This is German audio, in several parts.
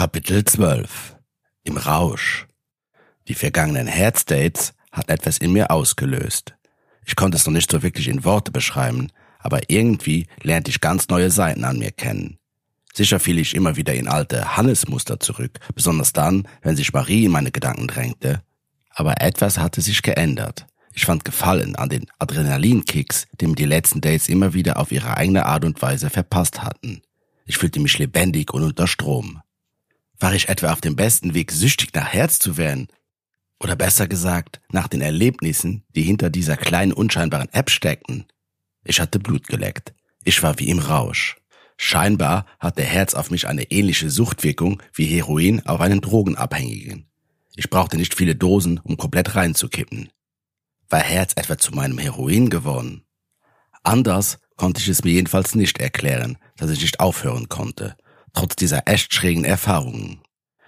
Kapitel 12 Im Rausch Die vergangenen Herzdates hatten etwas in mir ausgelöst. Ich konnte es noch nicht so wirklich in Worte beschreiben, aber irgendwie lernte ich ganz neue Seiten an mir kennen. Sicher fiel ich immer wieder in alte Hannesmuster zurück, besonders dann, wenn sich Marie in meine Gedanken drängte. Aber etwas hatte sich geändert. Ich fand Gefallen an den Adrenalinkicks, die mir die letzten Dates immer wieder auf ihre eigene Art und Weise verpasst hatten. Ich fühlte mich lebendig und unter Strom. War ich etwa auf dem besten Weg, süchtig nach Herz zu werden? Oder besser gesagt, nach den Erlebnissen, die hinter dieser kleinen unscheinbaren App steckten? Ich hatte Blut geleckt. Ich war wie im Rausch. Scheinbar hatte Herz auf mich eine ähnliche Suchtwirkung wie Heroin auf einen Drogenabhängigen. Ich brauchte nicht viele Dosen, um komplett reinzukippen. War Herz etwa zu meinem Heroin geworden? Anders konnte ich es mir jedenfalls nicht erklären, dass ich nicht aufhören konnte trotz dieser echt schrägen Erfahrungen.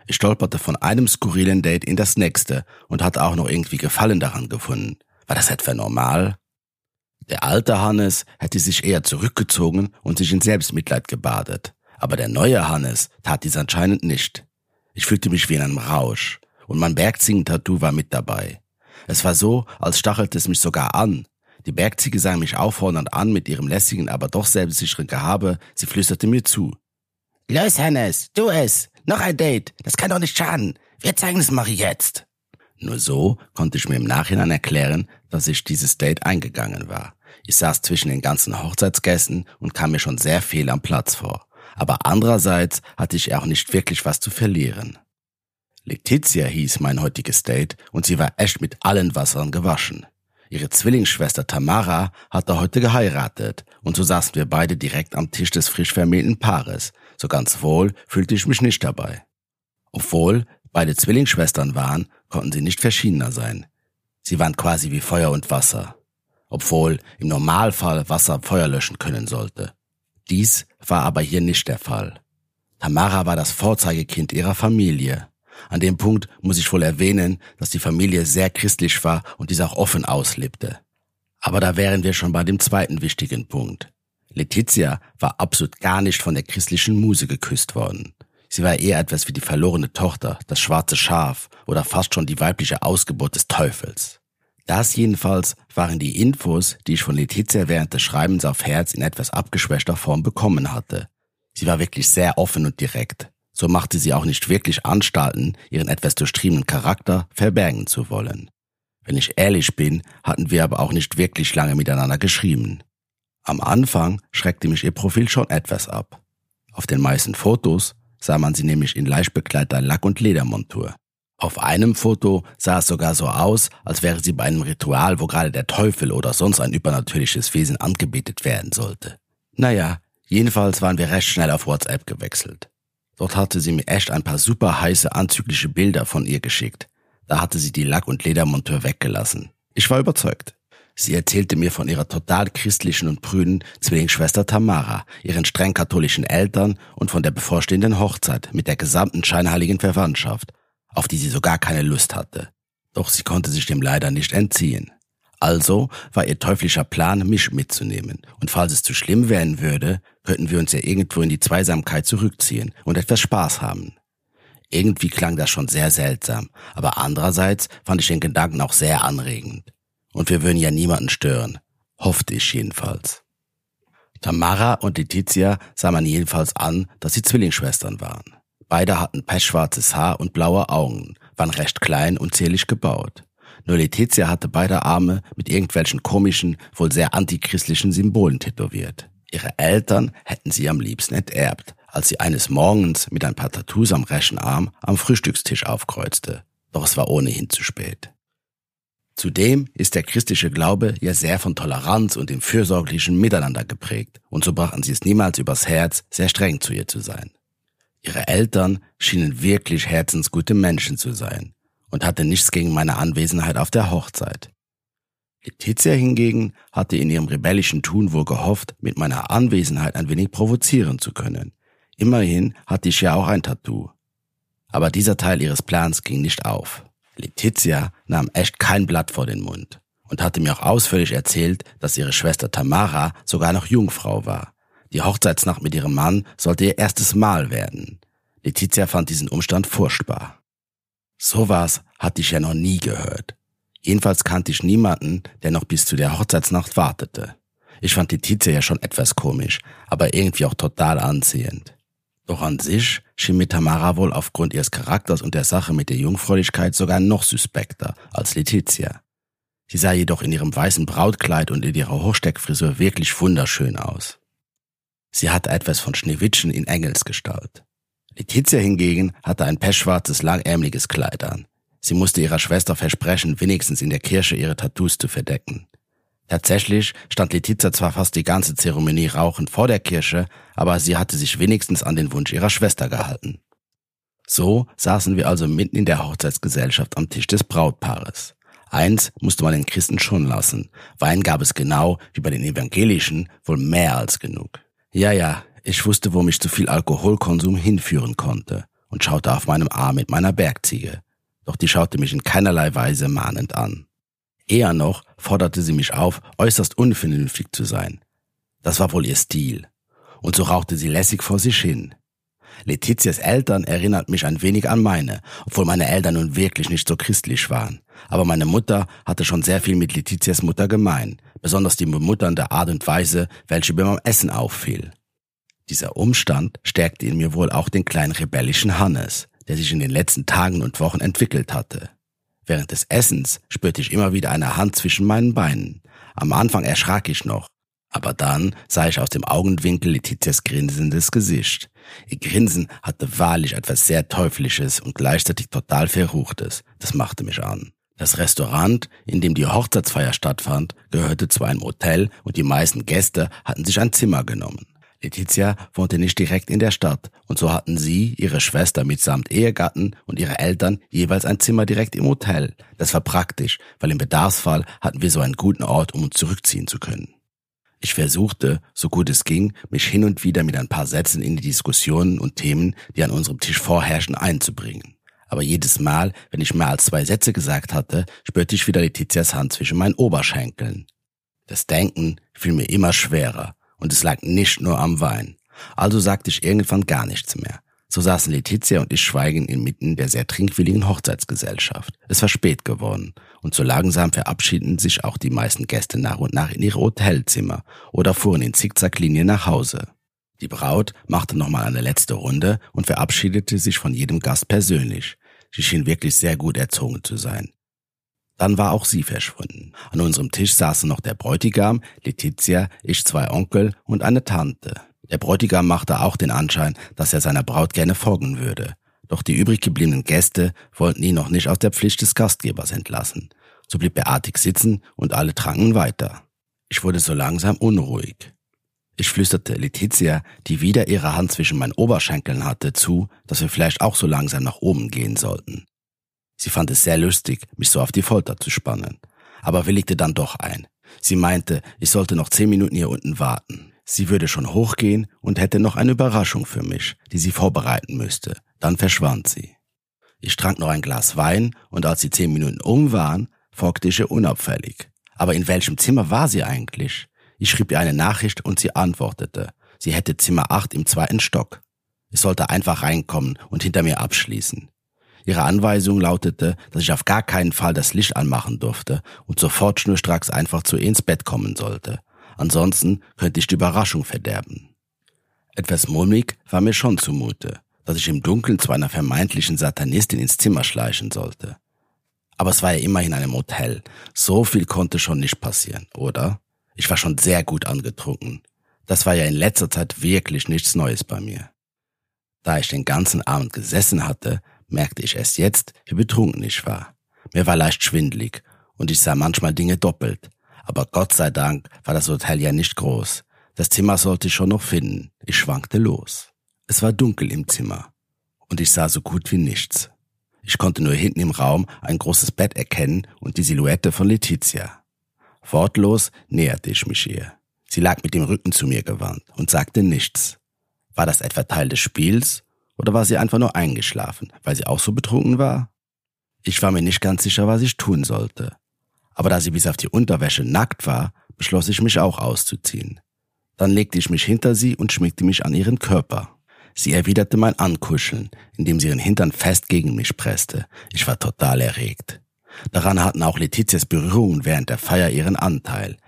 Ich stolperte von einem skurrilen Date in das nächste und hatte auch noch irgendwie Gefallen daran gefunden. War das etwa normal? Der alte Hannes hätte sich eher zurückgezogen und sich in Selbstmitleid gebadet. Aber der neue Hannes tat dies anscheinend nicht. Ich fühlte mich wie in einem Rausch. Und mein Bergziegen-Tattoo war mit dabei. Es war so, als stachelte es mich sogar an. Die Bergziege sah mich auffordernd an mit ihrem lässigen, aber doch selbstsicheren Gehabe. Sie flüsterte mir zu. Los, Hannes, tu es. Noch ein Date. Das kann doch nicht schaden. Wir zeigen es Marie jetzt. Nur so konnte ich mir im Nachhinein erklären, dass ich dieses Date eingegangen war. Ich saß zwischen den ganzen Hochzeitsgästen und kam mir schon sehr fehl am Platz vor. Aber andererseits hatte ich auch nicht wirklich was zu verlieren. Letizia hieß mein heutiges Date und sie war echt mit allen Wassern gewaschen. Ihre Zwillingsschwester Tamara hatte heute geheiratet und so saßen wir beide direkt am Tisch des frisch vermählten Paares, so ganz wohl fühlte ich mich nicht dabei. Obwohl beide Zwillingsschwestern waren, konnten sie nicht verschiedener sein. Sie waren quasi wie Feuer und Wasser. Obwohl im Normalfall Wasser Feuer löschen können sollte. Dies war aber hier nicht der Fall. Tamara war das Vorzeigekind ihrer Familie. An dem Punkt muss ich wohl erwähnen, dass die Familie sehr christlich war und dies auch offen auslebte. Aber da wären wir schon bei dem zweiten wichtigen Punkt. Letizia war absolut gar nicht von der christlichen Muse geküsst worden. Sie war eher etwas wie die verlorene Tochter, das schwarze Schaf oder fast schon die weibliche Ausgeburt des Teufels. Das jedenfalls waren die Infos, die ich von Letizia während des Schreibens auf Herz in etwas abgeschwächter Form bekommen hatte. Sie war wirklich sehr offen und direkt. So machte sie auch nicht wirklich Anstalten, ihren etwas durchtriebenen Charakter verbergen zu wollen. Wenn ich ehrlich bin, hatten wir aber auch nicht wirklich lange miteinander geschrieben. Am Anfang schreckte mich ihr Profil schon etwas ab. Auf den meisten Fotos sah man sie nämlich in leicht bekleidter Lack- und Ledermontur. Auf einem Foto sah es sogar so aus, als wäre sie bei einem Ritual, wo gerade der Teufel oder sonst ein übernatürliches Wesen angebetet werden sollte. Naja, jedenfalls waren wir recht schnell auf WhatsApp gewechselt. Dort hatte sie mir echt ein paar super heiße, anzügliche Bilder von ihr geschickt. Da hatte sie die Lack- und Ledermontur weggelassen. Ich war überzeugt. Sie erzählte mir von ihrer total christlichen und prüden Zwillingsschwester Tamara, ihren streng katholischen Eltern und von der bevorstehenden Hochzeit mit der gesamten scheinheiligen Verwandtschaft, auf die sie so gar keine Lust hatte. Doch sie konnte sich dem leider nicht entziehen. Also war ihr teuflischer Plan, mich mitzunehmen. Und falls es zu schlimm werden würde, könnten wir uns ja irgendwo in die Zweisamkeit zurückziehen und etwas Spaß haben. Irgendwie klang das schon sehr seltsam, aber andererseits fand ich den Gedanken auch sehr anregend. Und wir würden ja niemanden stören. Hoffte ich jedenfalls. Tamara und Letizia sah man jedenfalls an, dass sie Zwillingsschwestern waren. Beide hatten pechschwarzes Haar und blaue Augen, waren recht klein und zierlich gebaut. Nur Letizia hatte beide Arme mit irgendwelchen komischen, wohl sehr antichristlichen Symbolen tätowiert. Ihre Eltern hätten sie am liebsten enterbt, als sie eines Morgens mit ein paar Tattoos am rechten Arm am Frühstückstisch aufkreuzte. Doch es war ohnehin zu spät. Zudem ist der christliche Glaube ja sehr von Toleranz und dem fürsorglichen Miteinander geprägt, und so brachten sie es niemals übers Herz, sehr streng zu ihr zu sein. Ihre Eltern schienen wirklich herzensgute Menschen zu sein und hatte nichts gegen meine Anwesenheit auf der Hochzeit. Letizia hingegen hatte in ihrem rebellischen Tun wohl gehofft, mit meiner Anwesenheit ein wenig provozieren zu können. Immerhin hatte ich ja auch ein Tattoo. Aber dieser Teil ihres Plans ging nicht auf. Letizia nahm echt kein Blatt vor den Mund und hatte mir auch ausführlich erzählt, dass ihre Schwester Tamara sogar noch Jungfrau war. Die Hochzeitsnacht mit ihrem Mann sollte ihr erstes Mal werden. Letizia fand diesen Umstand furchtbar. Sowas hatte ich ja noch nie gehört. Jedenfalls kannte ich niemanden, der noch bis zu der Hochzeitsnacht wartete. Ich fand Letizia ja schon etwas komisch, aber irgendwie auch total anziehend. Doch an sich schien mir Tamara wohl aufgrund ihres Charakters und der Sache mit der Jungfräulichkeit sogar noch suspekter als Letizia. Sie sah jedoch in ihrem weißen Brautkleid und in ihrer Hochsteckfrisur wirklich wunderschön aus. Sie hatte etwas von Schneewittchen in Engelsgestalt. Letizia hingegen hatte ein pechschwarzes, langärmliches Kleid an. Sie musste ihrer Schwester versprechen, wenigstens in der Kirche ihre Tattoos zu verdecken. Tatsächlich stand Letizia zwar fast die ganze Zeremonie rauchend vor der Kirche, aber sie hatte sich wenigstens an den Wunsch ihrer Schwester gehalten. So saßen wir also mitten in der Hochzeitsgesellschaft am Tisch des Brautpaares. Eins musste man den Christen schon lassen. Wein gab es genau wie bei den Evangelischen wohl mehr als genug. Ja, ja, ich wusste, wo mich zu viel Alkoholkonsum hinführen konnte und schaute auf meinem Arm mit meiner Bergziege. Doch die schaute mich in keinerlei Weise mahnend an. Eher noch forderte sie mich auf, äußerst unvernünftig zu sein. Das war wohl ihr Stil. Und so rauchte sie lässig vor sich hin. Letizias Eltern erinnert mich ein wenig an meine, obwohl meine Eltern nun wirklich nicht so christlich waren. Aber meine Mutter hatte schon sehr viel mit Letizias Mutter gemein, besonders die bemutternde Art und Weise, welche beim Essen auffiel. Dieser Umstand stärkte in mir wohl auch den kleinen rebellischen Hannes, der sich in den letzten Tagen und Wochen entwickelt hatte. Während des Essens spürte ich immer wieder eine Hand zwischen meinen Beinen. Am Anfang erschrak ich noch, aber dann sah ich aus dem Augenwinkel Letizias grinsendes Gesicht. Ihr Grinsen hatte wahrlich etwas sehr Teuflisches und gleichzeitig total Verruchtes. Das machte mich an. Das Restaurant, in dem die Hochzeitsfeier stattfand, gehörte zu einem Hotel und die meisten Gäste hatten sich ein Zimmer genommen. Letizia wohnte nicht direkt in der Stadt und so hatten sie, ihre Schwester mitsamt Ehegatten und ihre Eltern jeweils ein Zimmer direkt im Hotel. Das war praktisch, weil im Bedarfsfall hatten wir so einen guten Ort, um uns zurückziehen zu können. Ich versuchte, so gut es ging, mich hin und wieder mit ein paar Sätzen in die Diskussionen und Themen, die an unserem Tisch vorherrschen, einzubringen. Aber jedes Mal, wenn ich mehr als zwei Sätze gesagt hatte, spürte ich wieder Letizias Hand zwischen meinen Oberschenkeln. Das Denken fiel mir immer schwerer und es lag nicht nur am Wein. Also sagte ich irgendwann gar nichts mehr. So saßen Letizia und ich schweigend inmitten der sehr trinkwilligen Hochzeitsgesellschaft. Es war spät geworden, und so langsam verabschiedeten sich auch die meisten Gäste nach und nach in ihre Hotelzimmer oder fuhren in Zickzacklinie nach Hause. Die Braut machte nochmal eine letzte Runde und verabschiedete sich von jedem Gast persönlich. Sie schien wirklich sehr gut erzogen zu sein. Dann war auch sie verschwunden. An unserem Tisch saßen noch der Bräutigam, Letizia, ich zwei Onkel und eine Tante. Der Bräutigam machte auch den Anschein, dass er seiner Braut gerne folgen würde. Doch die übrig gebliebenen Gäste wollten ihn noch nicht aus der Pflicht des Gastgebers entlassen. So blieb er artig sitzen und alle tranken weiter. Ich wurde so langsam unruhig. Ich flüsterte Letizia, die wieder ihre Hand zwischen meinen Oberschenkeln hatte, zu, dass wir vielleicht auch so langsam nach oben gehen sollten. Sie fand es sehr lustig, mich so auf die Folter zu spannen, aber willigte dann doch ein. Sie meinte, ich sollte noch zehn Minuten hier unten warten. Sie würde schon hochgehen und hätte noch eine Überraschung für mich, die sie vorbereiten müsste. Dann verschwand sie. Ich trank noch ein Glas Wein und als die zehn Minuten um waren, folgte ich ihr unauffällig. Aber in welchem Zimmer war sie eigentlich? Ich schrieb ihr eine Nachricht und sie antwortete. Sie hätte Zimmer 8 im zweiten Stock. Ich sollte einfach reinkommen und hinter mir abschließen. Ihre Anweisung lautete, dass ich auf gar keinen Fall das Licht anmachen durfte und sofort schnurstracks einfach zu ihr ins Bett kommen sollte. Ansonsten könnte ich die Überraschung verderben. Etwas mulmig war mir schon zumute, dass ich im Dunkeln zu einer vermeintlichen Satanistin ins Zimmer schleichen sollte. Aber es war ja immerhin einem Hotel. So viel konnte schon nicht passieren, oder? Ich war schon sehr gut angetrunken. Das war ja in letzter Zeit wirklich nichts Neues bei mir. Da ich den ganzen Abend gesessen hatte, merkte ich erst jetzt, wie betrunken ich war. Mir war leicht schwindlig und ich sah manchmal Dinge doppelt. Aber Gott sei Dank war das Hotel ja nicht groß. Das Zimmer sollte ich schon noch finden. Ich schwankte los. Es war dunkel im Zimmer und ich sah so gut wie nichts. Ich konnte nur hinten im Raum ein großes Bett erkennen und die Silhouette von Letizia. Wortlos näherte ich mich ihr. Sie lag mit dem Rücken zu mir gewandt und sagte nichts. War das etwa Teil des Spiels oder war sie einfach nur eingeschlafen, weil sie auch so betrunken war? Ich war mir nicht ganz sicher, was ich tun sollte. Aber da sie bis auf die Unterwäsche nackt war, beschloss ich mich auch auszuziehen. Dann legte ich mich hinter sie und schmiegte mich an ihren Körper. Sie erwiderte mein Ankuscheln, indem sie ihren Hintern fest gegen mich presste. Ich war total erregt. Daran hatten auch Letizias Berührungen während der Feier ihren Anteil.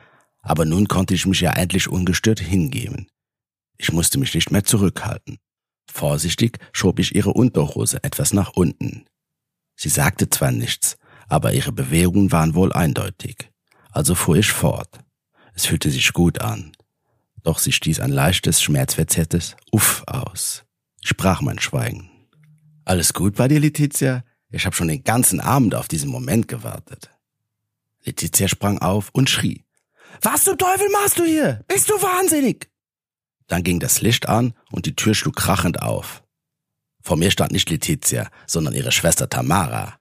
Aber nun konnte ich mich ja endlich ungestört hingeben. Ich musste mich nicht mehr zurückhalten. Vorsichtig schob ich ihre Unterhose etwas nach unten. Sie sagte zwar nichts, aber ihre Bewegungen waren wohl eindeutig. Also fuhr ich fort. Es fühlte sich gut an. Doch sie stieß ein leichtes, schmerzverzerrtes Uff aus. Ich sprach mein Schweigen. Alles gut bei dir, Letizia? Ich habe schon den ganzen Abend auf diesen Moment gewartet. Letizia sprang auf und schrie. Was zum Teufel machst du hier? Bist du wahnsinnig? Dann ging das Licht an und die Tür schlug krachend auf. Vor mir stand nicht Letizia, sondern ihre Schwester Tamara.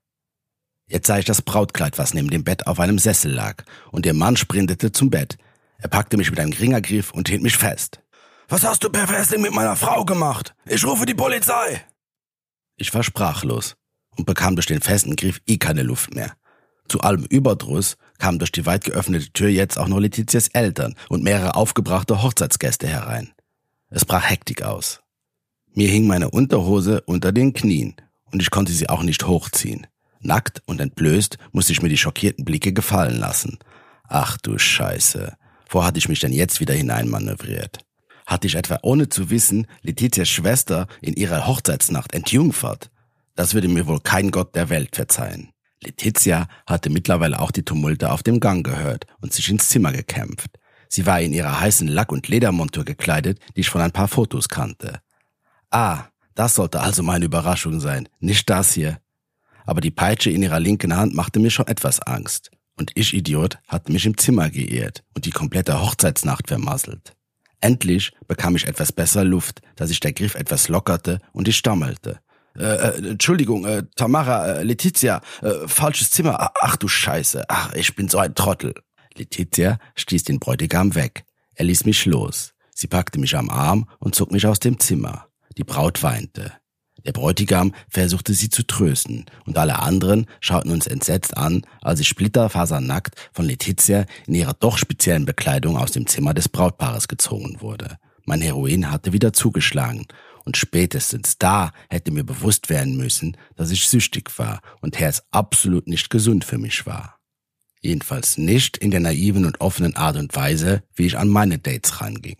Jetzt sah ich das Brautkleid, was neben dem Bett auf einem Sessel lag, und ihr Mann sprintete zum Bett. Er packte mich mit einem Ringergriff und hielt mich fest. Was hast du perversling mit meiner Frau gemacht? Ich rufe die Polizei! Ich war sprachlos und bekam durch den festen Griff eh keine Luft mehr. Zu allem Überdruss kamen durch die weit geöffnete Tür jetzt auch noch Letizias Eltern und mehrere aufgebrachte Hochzeitsgäste herein. Es brach Hektik aus. Mir hing meine Unterhose unter den Knien und ich konnte sie auch nicht hochziehen. Nackt und entblößt musste ich mir die schockierten Blicke gefallen lassen. Ach du Scheiße. Wo hatte ich mich denn jetzt wieder hineinmanövriert? Hatte ich etwa ohne zu wissen Letizias Schwester in ihrer Hochzeitsnacht entjungfert? Das würde mir wohl kein Gott der Welt verzeihen. Letizia hatte mittlerweile auch die Tumulte auf dem Gang gehört und sich ins Zimmer gekämpft. Sie war in ihrer heißen Lack- und Ledermontur gekleidet, die ich von ein paar Fotos kannte. Ah, das sollte also meine Überraschung sein, nicht das hier. Aber die Peitsche in ihrer linken Hand machte mir schon etwas Angst. Und ich, Idiot, hatte mich im Zimmer geehrt und die komplette Hochzeitsnacht vermasselt. Endlich bekam ich etwas besser Luft, da sich der Griff etwas lockerte und ich stammelte. Äh, äh, Entschuldigung, äh, Tamara, äh, Letizia, äh, falsches Zimmer. Ach du Scheiße, ach, ich bin so ein Trottel. Letizia stieß den Bräutigam weg. Er ließ mich los. Sie packte mich am Arm und zog mich aus dem Zimmer. Die Braut weinte. Der Bräutigam versuchte sie zu trösten, und alle anderen schauten uns entsetzt an, als ich splitterfasernackt von Letizia in ihrer doch speziellen Bekleidung aus dem Zimmer des Brautpaares gezogen wurde. Mein Heroin hatte wieder zugeschlagen, und spätestens da hätte mir bewusst werden müssen, dass ich süchtig war und Herz absolut nicht gesund für mich war. Jedenfalls nicht in der naiven und offenen Art und Weise, wie ich an meine Dates ranging.